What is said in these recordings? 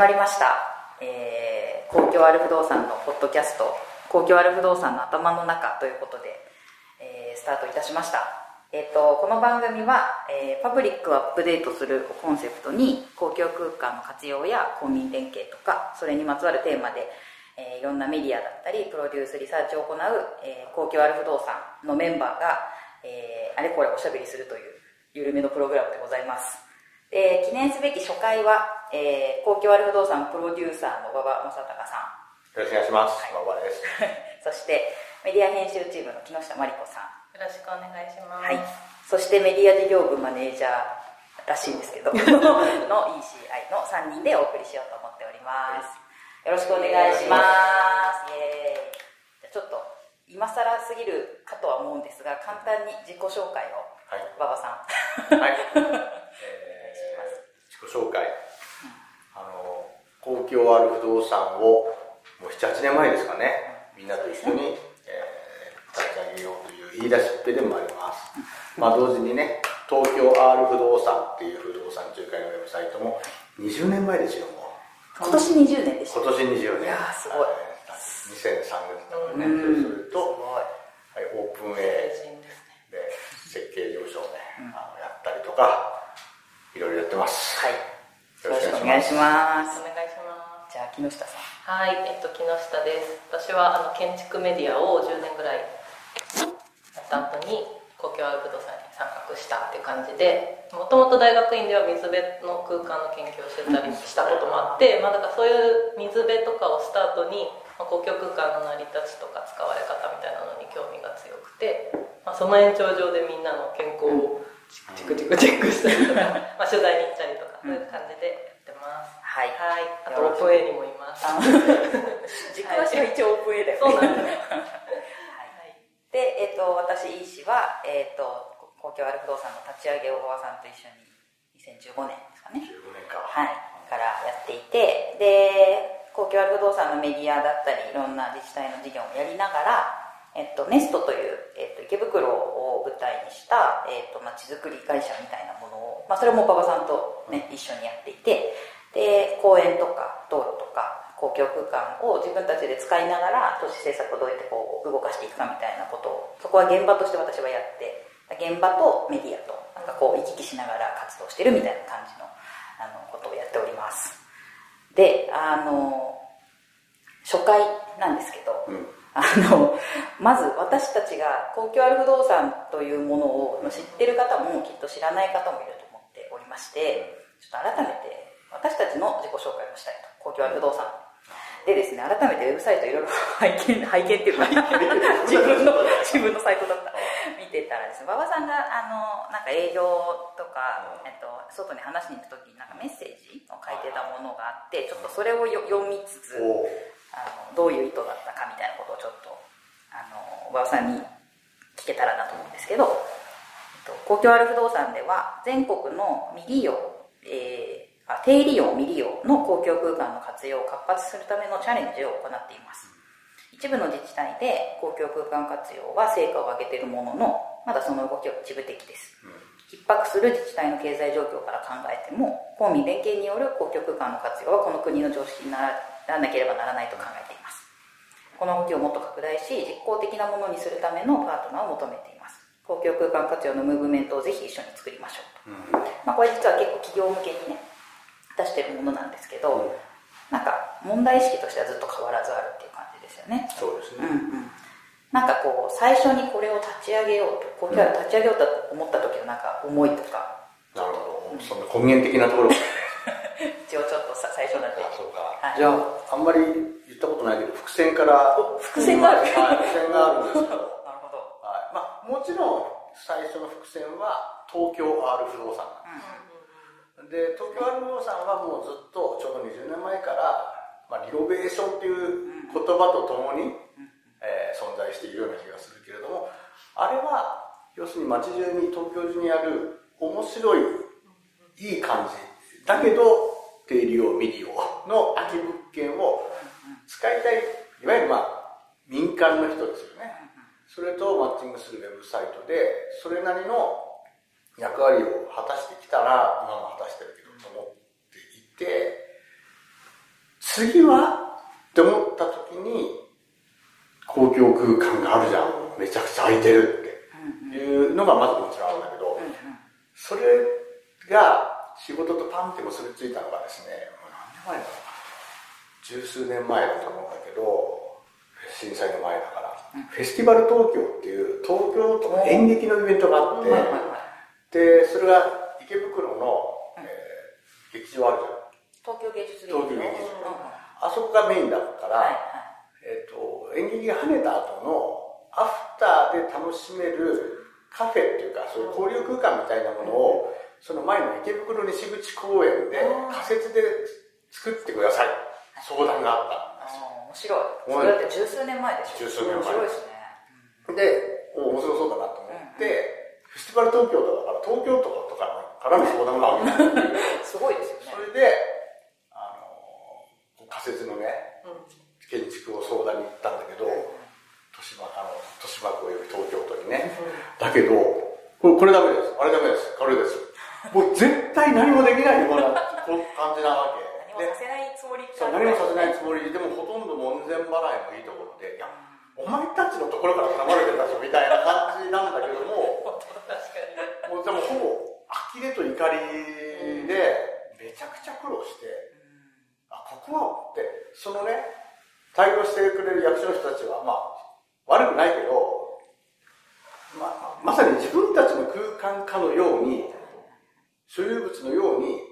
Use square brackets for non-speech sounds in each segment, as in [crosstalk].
まりました、えー、公共ある不動産のポッドキャスト公共ある不動産の頭の中ということで、えースタートいたしました。えっ、とこの番組は、えーパブリックをアップデートするコンセプトに公共空間の活用や公民連携とかそれにまつわるテーマで、えーいろんなメディアだったりプロデュースリサーチを行う、えー公共ある不動産のメンバーが、えーあれこれおしゃべりするという緩めのプログラムでございます。で記念すべき初回は、えー公共ある不動産プロデューサーの馬場正隆さんよろしくお願いします。馬場です。[laughs] そしてメディア編集チームの木下真理子さんよろしくお願いします。はい、そしてメディア事業部マネージャーらしいんですけど [laughs] の ECI の3人でお送りしようと思っておりますよろしくお願いしますイエーイじゃあちょっと今更すぎるかとは思うんですが簡単に自己紹介をはい。馬場さんはい。[laughs] えー、自己紹介。あの、公共ある不動産を、もう7、8年前ですかね、みんなと一緒に、えー立ち上げようという言い出しっぺでもあります。まあ同時にね、東京 R 不動産っていう不動産仲介のウェブサイトも20年前ですよ、もう。今年20年でした今年20年。いやーすごいはい2003年だからね。うんそれと、はい、オープン A で設計事務所をね、あのやったりとかいろいろやってます。はい。よろしくおお願いします。お願いします。じゃあ木下さん。はい、えっと木下です。私はあの建築メディアを10年ぐらいやった後に公共アウトドアさんに参画したって感じで、もともと大学院では水辺の空間の研究をしてたりしたこともあって、まあだからそういう水辺とかをスタートに、まあ、公共空間の成り立ちとか使われ方みたいなのに興味が強くて、まあ、その延長上でみんなの健康をチクチクチェックしたりとか、[laughs] まあ取材に行ったりとか、そういう感じでやってます。はい。はい、あとオープン A にもいます。軸足 [laughs] は一応オープン A だよね。そうなんです。ね。[laughs] はい。で、えっと私医師は、えっと公共ある不動産の立ち上げを馬場さんと一緒に2015年ですかね。15年か。はい。からやっていてで公共ある不動産のメディアだったりいろんな自治体の事業もやりながら、えっと、ネストという、えっと、池袋を舞台にした、えっと、まちづくり会社みたいなものを、まあ、それも馬場さんと、ね、一緒にやっていてで公園とか道路とか公共空間を自分たちで使いながら都市政策をどうやってこう動かしていくかみたいなことをそこは現場として私はやって現場とメディアとなんかこう行き来しながら活動してるみたいな感じのあのことをやっております。であの初回なんですけど、うんあのまず私たちが公共ある不動産というものを知ってる方もきっと知らない方もいると思っておりましてちょっと改めて私たちの自己紹介をしたいと。公共ある不動産。でですね改めてウェブサイトいろいろ [laughs] 拝見拝見っていうか [laughs] 自分の自分のサイトだった。見てたらですね馬場さんがあのなんか営業とか、えっと、外に話しに行く時になんかメッセージを書いてたものがあってちょっとそれをよ読みつつおあのどういう意図だったかみたいなことをちょっとあの小川さんに聞けたらなと思うんですけど、えっと、公共ある不動産では全国の未利用、えーあ低利用未利用の公共空間の活用を活発するためのチャレンジを行っています。一部の自治体で公共空間活用は成果を上げているもののまだその動きは一部的です。逼迫する自治体の経済状況から考えても公民連携による公共空間の活用はこの国の常識にならなければならないと考えています。この動きをもっと拡大し実効的なものにするためのパートナーを求めています。公共空間活用のムーブメントをぜひ一緒に作りましょうと、まあ、これ実は結構企業向けにね出してるものなんですけど、なんか問題意識としてはずっと変わらずあるっていう感じですよね。そうですうんうね、ん。なんかこう最初にこれを立ち上げようと公共ある立ち上げようと思った時のなんか思いとか。なるほど。そんな根源的なところ。が一応ちょっとさ最初だってあそうか、はい。じゃああんまり言ったことないけど伏線から。お伏線がある。はい伏線があるんですけど [laughs] なるほど。はい。まあ、もちろん最初の伏線は東京 R 不動産なんです。で東京 R 不動産はもうずっとちょうど20年前から、まあ、リノベーションっていう言葉とともに、えー存在しているような気がするけれどもあれは要するに街中に東京中にある面白いいい感じ。だけど低利用未利用の空き物件を使いたいいわゆるまあ民間の人ですよね。それとマッチングするウェブサイトでそれなりの役割を果たしてきたら今も果たしてるけどと思っていて次はって思った時に公共空間があるじゃん。めちゃくちゃ空いてるっていうのがまずもちろんあるんだけどそれが仕事とパンって結びついたのがですねもう何年前だろう十数年前だと思うんだけど震災の前だから、フェスティバル東京っていう東京と演劇のイベントがあって、でそれが池袋の、えー劇場あるじゃん。東京芸術劇東京芸術うんうんあそこがメインだから、はいえっと演劇が跳ねた後のアフターで楽しめるカフェっていうかそういう交流空間みたいなものを、その前の池袋西口公園で仮設で作ってください。相談があった。んです面白い。それだって十数年前でしょ。十数年前。面白いですね。で、お面白そうだなと思って、フェスティバル東京都だから東京都とかからの相談がある [laughs] すごいですよね。それで、あの仮設のね、建築を相談に行ったんだけど、豊島あの豊島区および東京都にね、だけどこれ、これダメです、あれダメです、これです。もう絶対何もできないような感じなわけ。何もさせないつもりそう何もさせないつもり。で、でもほとんど門前払いもいいところで、いや、お前たちのところから頼まれてたぞみたいな感じなんだけども、[laughs] もうでもほぼ呆れと怒りで、めちゃくちゃ苦労して、あ、ここはって、そのね、対応してくれる役所の人たちは、まあ、悪くないけど、ままさに自分たちの空間かのように、所有物のように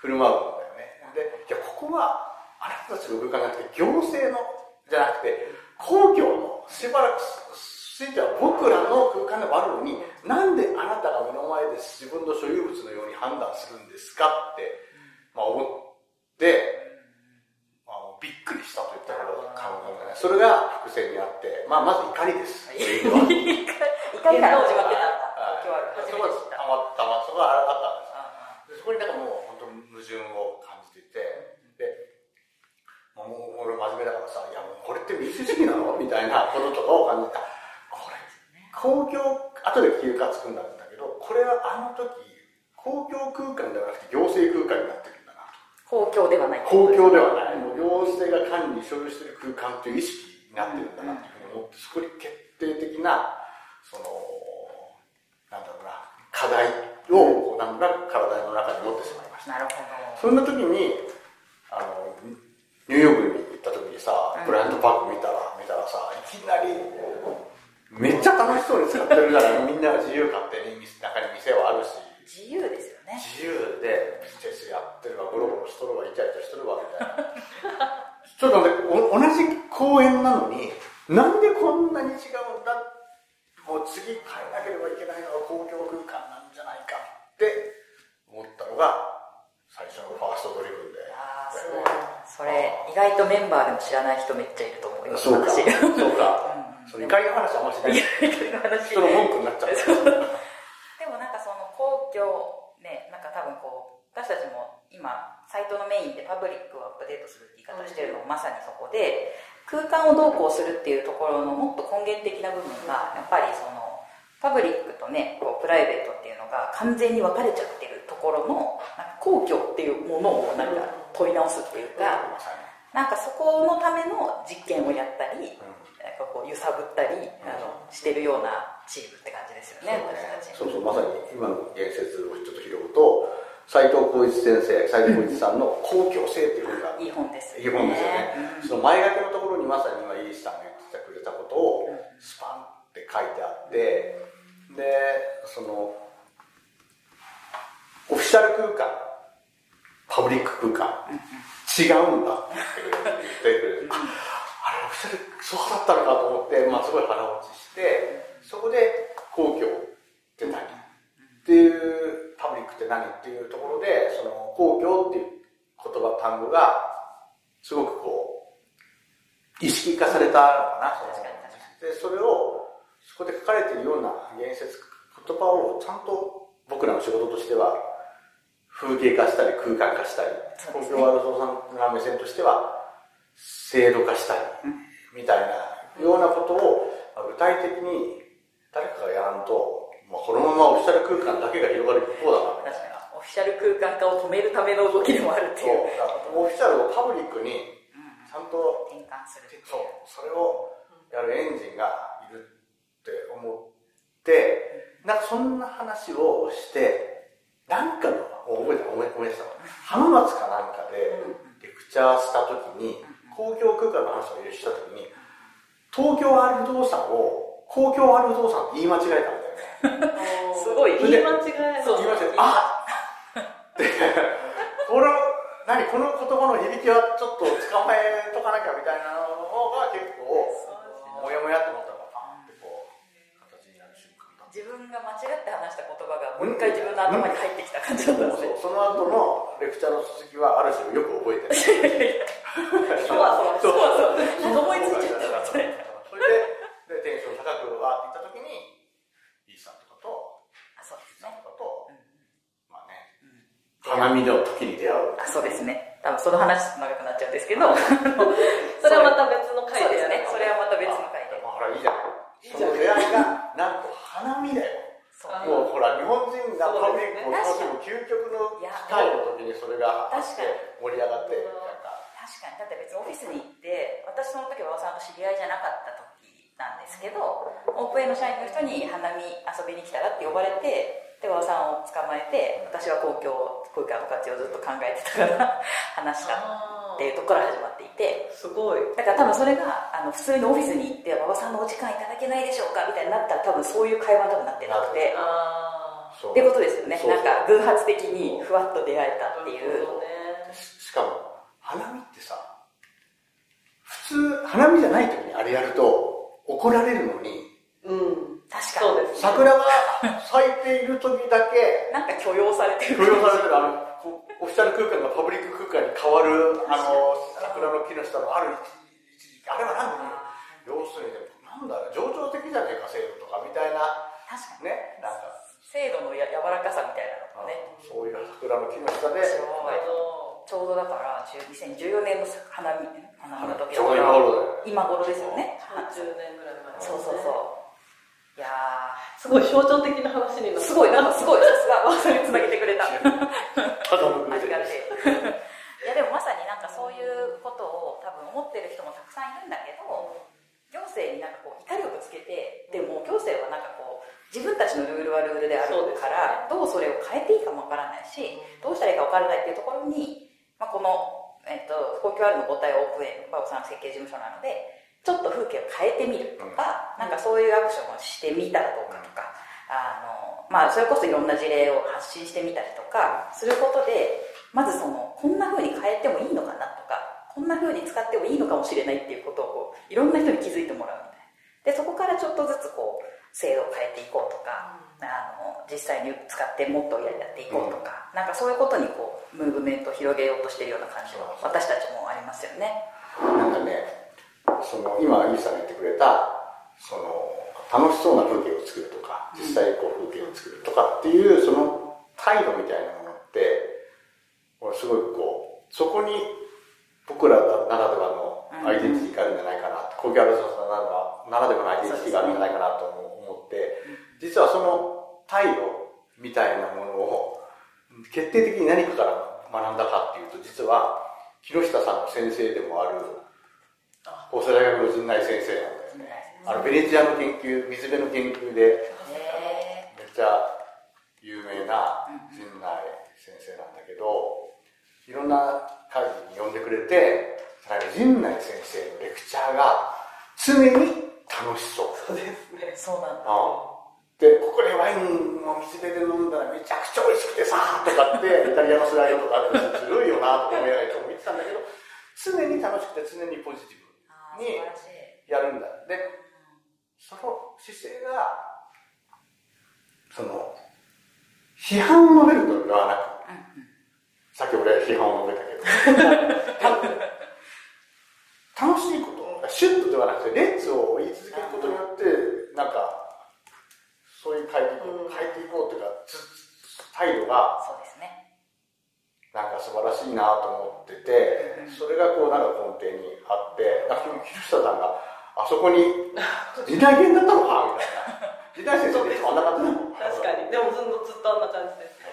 振る舞うんだよね。で、いや、ここは、あなたたちの空間じゃなくて、行政の、じゃなくて、公共の、しばらく、ついては僕らの空間でもあるのに、なんであなたが目の前で自分の所有物のように判断するんですかって、まあ思って、まあ、びっくりしたといったら感覚がね、それが伏線にあって、まあまず怒りです。[laughs] 怒りから始まってたた。またまそこがあったんですこになんかもう本当矛盾を感じていてでまあもう俺真面目だからさ「いやもうこれって民主主義なの? [laughs]」みたいなこととかを感じた。これ公共後で休暇つくんだけどこれはあの時公共空間ではなくて行政空間になってるんだなと。公共ではない。公共ではない、もう行政が管理、所有している空間という意識になってるんだなっていうふうに思って、そこに決定的な、その、なんだろうな、課題を、なん体の中に持ってしまいました。なるほそんな時に、あの、ニューヨークに行った時にさ、ブライアントパーク見たら、見たらさ、いきなり、めっちゃ楽しそうに使ってるから、[laughs] みんなが自由勝手に店中に店はあるし、ど自由ですよね。自由でビジネスやってるわゴロゴロしとるわイチャイチャしとるわみたいな。[laughs] ちょっと待ってお同じ公園なのになんでこんなに違うんだ？もう次変えなければいけないのは公共空間なんじゃないかって思ったのが最初のファーストドリブンで。ああそうそれ意外とメンバーでも知らない人めっちゃいると思いますそうか。私。そうか。その怒りの話あんましない。話人の文句になっちゃう。でもなんかその公共ねなんか多分こう私たちも今サイトのメインでパブリックをアップデートするって言い方してるのもまさにそこで空間をどうこうするっていうところのもっと根源的な部分がやっぱりそのパブリックとねこうプライベートのが完全に分かれちゃってるところのなんか公共っていうものをなんか問い直すっていうかなんかそこのための実験をやったりなんかこう揺さぶったりあのしてるようなチームって感じですよねそうそうまさに今の言説をちょっと拾うと斉藤浩一先生斉藤浩一さんの「公共性」っていう本がいい本ですいい本ですよね、その前書きのところにまさに今イースさんが言ってくれたことをスパンって書いてあってでそのオフィシャル空間。パブリック空間。違うんだ。って言ってくれてああれオフィシャルそうだったのかと思って、まあ、すごい腹落ちしてそこで公共って何？っていうパブリックって何？っていうところでその公共っていう言葉単語がすごくこう意識化されたのかな。その確かに確かでそれをそこで書かれているような言説言葉をちゃんと僕らの仕事としては風景化したり空間化したり。公そうですね。共ワールドさんの目線としては制度化したりみたいなようなことをまあ具体的に誰かがやらんと、まあ、このままオフィシャル空間だけが広がる一方だな。確かに。オフィシャル空間化を止めるための動きでもあるってそいう。う。だからオフィシャルをパブリックにゃんと転換するそう。それをやるエンジンがいるって思ってなんかそんな話をしてなんかの覚えた覚え覚えてたわ。浜松かなんかでレクチャーした時に公共空間の話をした時に東京 R 不動産を公共 R 不動産って言い間違えたんだよね。[laughs] すごい。言い間違えそう言い間違えた。あっ! [laughs] てこの何この言葉の響きはちょっと捕まえとかなきゃみたいなのが結構もやもやって思分が間違って話した言葉がもう一回自分の頭に入ってきた感じだったんで。そうその後のレクチャーの続きはある種よく覚えてる。[laughs] そわそわ。そう。そう思いついちゃったそれででテンション高くわーって言った時にイーさんとかとあそうですね。とかと、まあね、花見の時に出会う。あそうですね。多分その話長くなっちゃうんですけど。[laughs] それはまた別の回そうですね。それはまた別の回で。まあほらいいじゃないいいじゃん。その出会いがなんと花見だよら日本人がパブリックを楽しむ究極の機会の時に。それが盛り上がってなんか確かに。だって別にオフィスに行って私その時は馬場さんと知り合いじゃなかった時なんですけどオープン A の社員の人に花見遊びに来たらって呼ばれてで馬場さんを捕まえて私は公共空間の価値をずっと考えてたから [laughs] 話したっていうところから始まっていて。すごい。だから多分それがあの普通にオフィスに行って馬場さんのお時間いただけないでしょうかみたいになったら多分そういう会話に多分なってなくて。あっていうことですよね。なんか偶発的にふわっと出会えたあっていう。ねししかも花見ってさ普通花見じゃない時にあれやると怒られるのにうん。確かに。そうです桜が咲いている時だけなんか許容されてる。許容されてる。あのオフィシャル空間がパブリック空間に変わるあの桜の木の下のある一一時期。あれは何だ要するになんだろう情緒的じゃねえか制度とかみたいな。確かに。ねなんか制度のや柔らかさみたいなのがね。そういう桜の木の下で。すごいちょうどだから10 2014年の花見花見の時だよね今頃ですよね。30年ぐらい前そうそうそう。いやすごい象徴的な話になってーすごいなんかすごい。さすがそれつなげてくれた。ただのありがてえ [laughs] いやでもまさになんかそういうことを多分思ってる人もたくさんいるんだけど行政になんかこう怒りをぶつけてでも行政はなんか自分たちのルールはルールであるからどうそれを変えていいかもわからないしどうしたらいいかわからないっていうところに、まあ、この、えっと公共あるの母体オープンバオさん設計事務所なのでちょっと風景を変えてみるとか、なんかそういうアクションをしてみたらどうかとか、あのまあ、それこそいろんな事例を発信してみたりとかすることでまずそのこんな風に変えてもいいのかなとかこんな風に使ってもいいのかもしれないっていうことをこういろんな人に気づいてもらうみたいな。でそこからちょっとずつこう制度を変えていこうとか、あの実際に使ってもっとやっていこうとか、なんかそういうことにこうムーブメントを広げようとしているような感じは私たちもありますよね。なんかねその今イーさんが言ってくれたその楽しそうな風景を作るとか実際こう風景を作るとかっていうその態度みたいなものって俺すごいこうそこに僕らならではのアイデンティティがあるんじゃないかな公共アルさんならではのアイデンティティがあるんじゃないかなと思って実はその態度みたいなものを決定的に何かから学んだかっていうと実は木下さんの先生でもある法政大学の陣内先生なんだよね。あのベネチアの研究水辺の研究でへめっちゃ有名な陣内先生なんだけどいろんな会議に呼んでくれて陣内先生のレクチャーが常に楽しそう。そうですね。えそうなんだ。でここでワインを水辺で飲んだらめちゃくちゃ美味しくてさとかって [laughs] イタリアのスライドとかあってずるいよなとか思いながらいつも見てたんだけど常に楽しくて常にポジティブあー素晴らしい。やるんだ。でその姿勢がその批判を述べるのではなくさっき俺批判を述べたけど。た [laughs] 楽しいことシュッとではなくてレッツを言い続けることによってなんかそういう変えていこう、うん。変えていこうというかつ態度がそうですね。なんか素晴らしいなと思ってて、それがこうなんか根底にあって、なんか木下さんがあそこに時代犬だったのか？みたいな。時代先生ってそんな感じなの確かに。でもずっとずっとあんな感じで。すね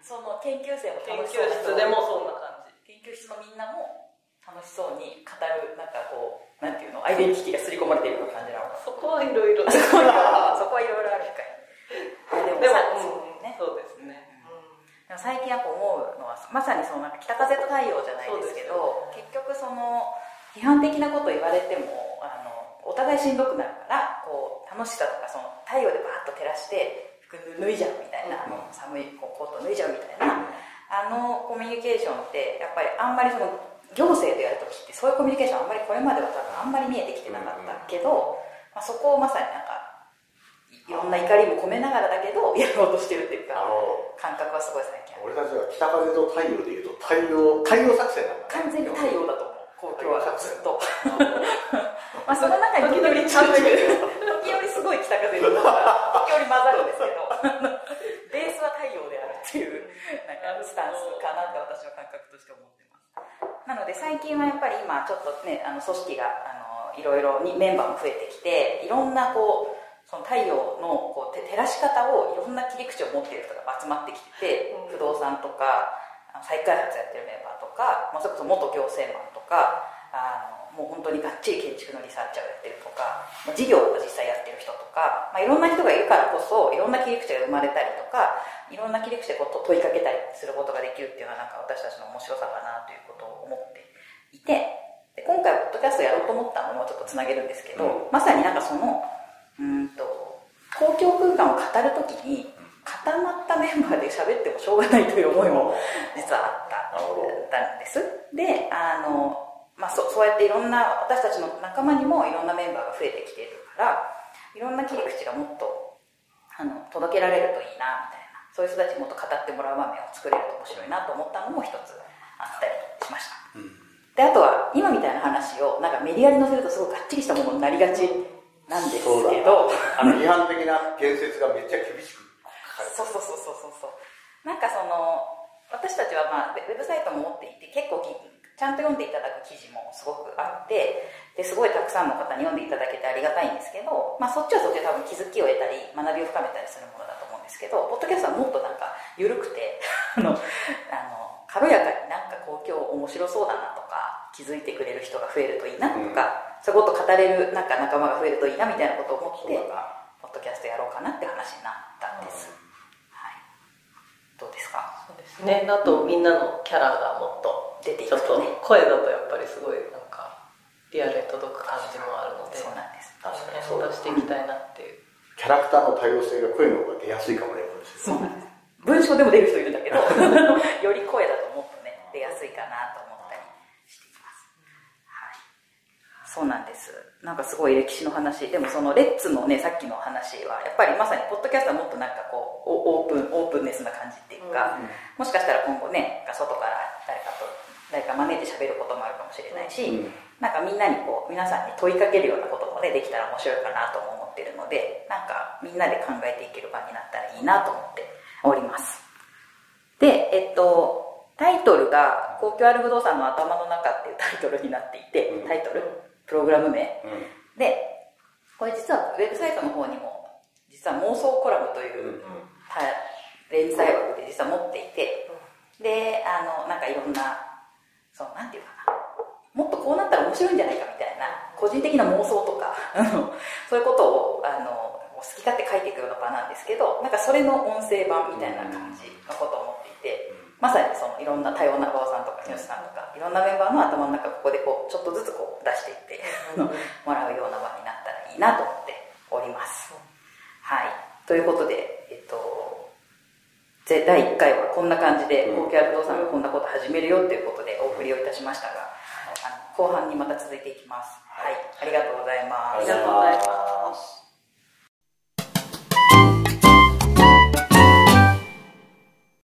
その研究生も研究楽しそうだ室でもそんな感じ。研究室のみんなも楽しそうに語るなんかこうなんていうの？アイデンティティが刷り込まれているような感じなのか。そこはいろいろ。そこはいろいろあるかい。でもでもさうんねそうですね、でも最近やっぱ思うのはまさにそのなんか北風と太陽じゃないですけどそうです結局その批判的なこと言われてもあのお互いしんどくなるからこう楽しさとかその太陽でバーッと照らして服脱いじゃうみたいな、うん。寒いこうコート脱いじゃうみたいなあのコミュニケーションってやっぱりあんまりその行政でやるときってそういうコミュニケーションあんまりこれまでは多分あんまり見えてきてなかったけど、まあ、そこをまさになんかいいろんな怒りも込めながらだけどやろうとしてるっていうか感覚はすごい最近俺たちは北風と太陽でいうと太陽太陽作戦なんだね。完全に太陽だと思う。公共はずっと。[laughs] まあその中に時々ちゃんと時折すごい北風とか時折混ざるんですけどベースは太陽であるっていうなんかスタンスかなって私は感覚として思ってますなので最近はやっぱり今ちょっとねあの組織があのいろいろにメンバーも増えてきていろんなこうその太陽のこうて照らし方をいろんな切り口を持っている人が集まってきてて、うん。不動産とか再開発やってるメンバーとか、まあ、それこそ元行政マンとかあのもう本当にがっちり建築のリサーチャーをやってるとか、まあ、事業を実際やってる人とか、まあ、いろんな人がいるからこそいろんな切り口が生まれたりとかいろんな切り口でこうと問いかけたりすることができるっていうのはなんか私たちの面白さかなということを思っていてで今回ポッドキャストやろうと思ったのもちょっとつなげるんですけど、うん。まさになんかそのうんと公共空間を語るときに固まったメンバーで喋ってもしょうがないという思いも実はあった。んですであの、まあ、そそうやっていろんな私たちの仲間にもいろんなメンバーが増えてきているからいろんな切り口がもっとあの届けられるといいなみたいな。そういう人たちにもっと語ってもらう場面を作れると面白いなと思ったのも一つあったりしましたであとは今みたいな話をなんかメディアに載せるとすごいがっちりしたものになりがちなんですけど。あの批判的な言説がめっちゃ厳しく書かれてそうそうそうそうそうそう。なんかその私たちは、まあ、ウェブサイトも持っていて結構きちゃんと読んでいただく記事もすごくあってですごいたくさんの方に読んでいただけてありがたいんですけど、まあ、そっちはそっちで多分気づきを得たり学びを深めたりするものだと思うんですけどポッドキャストはもっとなんか緩くて [laughs] あのあの軽やかになんか公共面白そうだなとか気づいてくれる人が増えるといいなとか、そういうこと語れるなんか仲間が増えるといいなみたいなことを思ってポッドキャストやろうかなって話になったんです、はい、どうですか？そうですね。だとみんなのキャラがもっと出ていちょっと声だとやっぱりすごいなんかリアルに届く感じもあるのでそうなんです。確かにそうだ出していきたいなっていう。キャラクターの多様性が声の方が出やすいかもねそうなんです。文章でも出る人いるど。[laughs] より声だともっとね出やすいかなと思ったりしています。はい。そうなんです。なんかすごい歴史の話。でもそのレッツのねさっきの話はやっぱりまさにポッドキャストはもっとなんかこうおオープンオープンネスな感じっていうか、うん。もしかしたら今後ね外から誰かと誰か招いて喋ることもあるかもしれないし、うん。なんかみんなにこう皆さんに問いかけるようなこともねできたら面白いかなとも思ってるのでなんかみんなで考えていける場になったらいいなと思っておりますでえっとタイトルが「公共ある不動産の頭の中」っていうタイトルになっていて、うん。タイトルプログラム名。うん。でこれ実はウェブサイトの方にも実は妄想コラムという、た連載枠で実は持っていてであのなんかいろんなそうなんていうかな。もっとこうなったら面白いんじゃないかみたいな個人的な妄想とか [laughs] そういうことをあの好き勝手書いていくような場なんですけどなんかそれの音声版みたいな感じのことを思っていてまさにそのいろんな多様な馬場さんとか木下さんとかいろんなメンバーの頭の中ここでこうちょっとずつこう出していって [laughs] もらうような場になったらいいなと思っております。はい、ということで、えっと、ぜ第1回はこんな感じでうん。高級不動産がこんなこと始めるよということでお送りをいたしましたが、後半にまた続いていきます。はい、ありがとうございます。ありがとうございます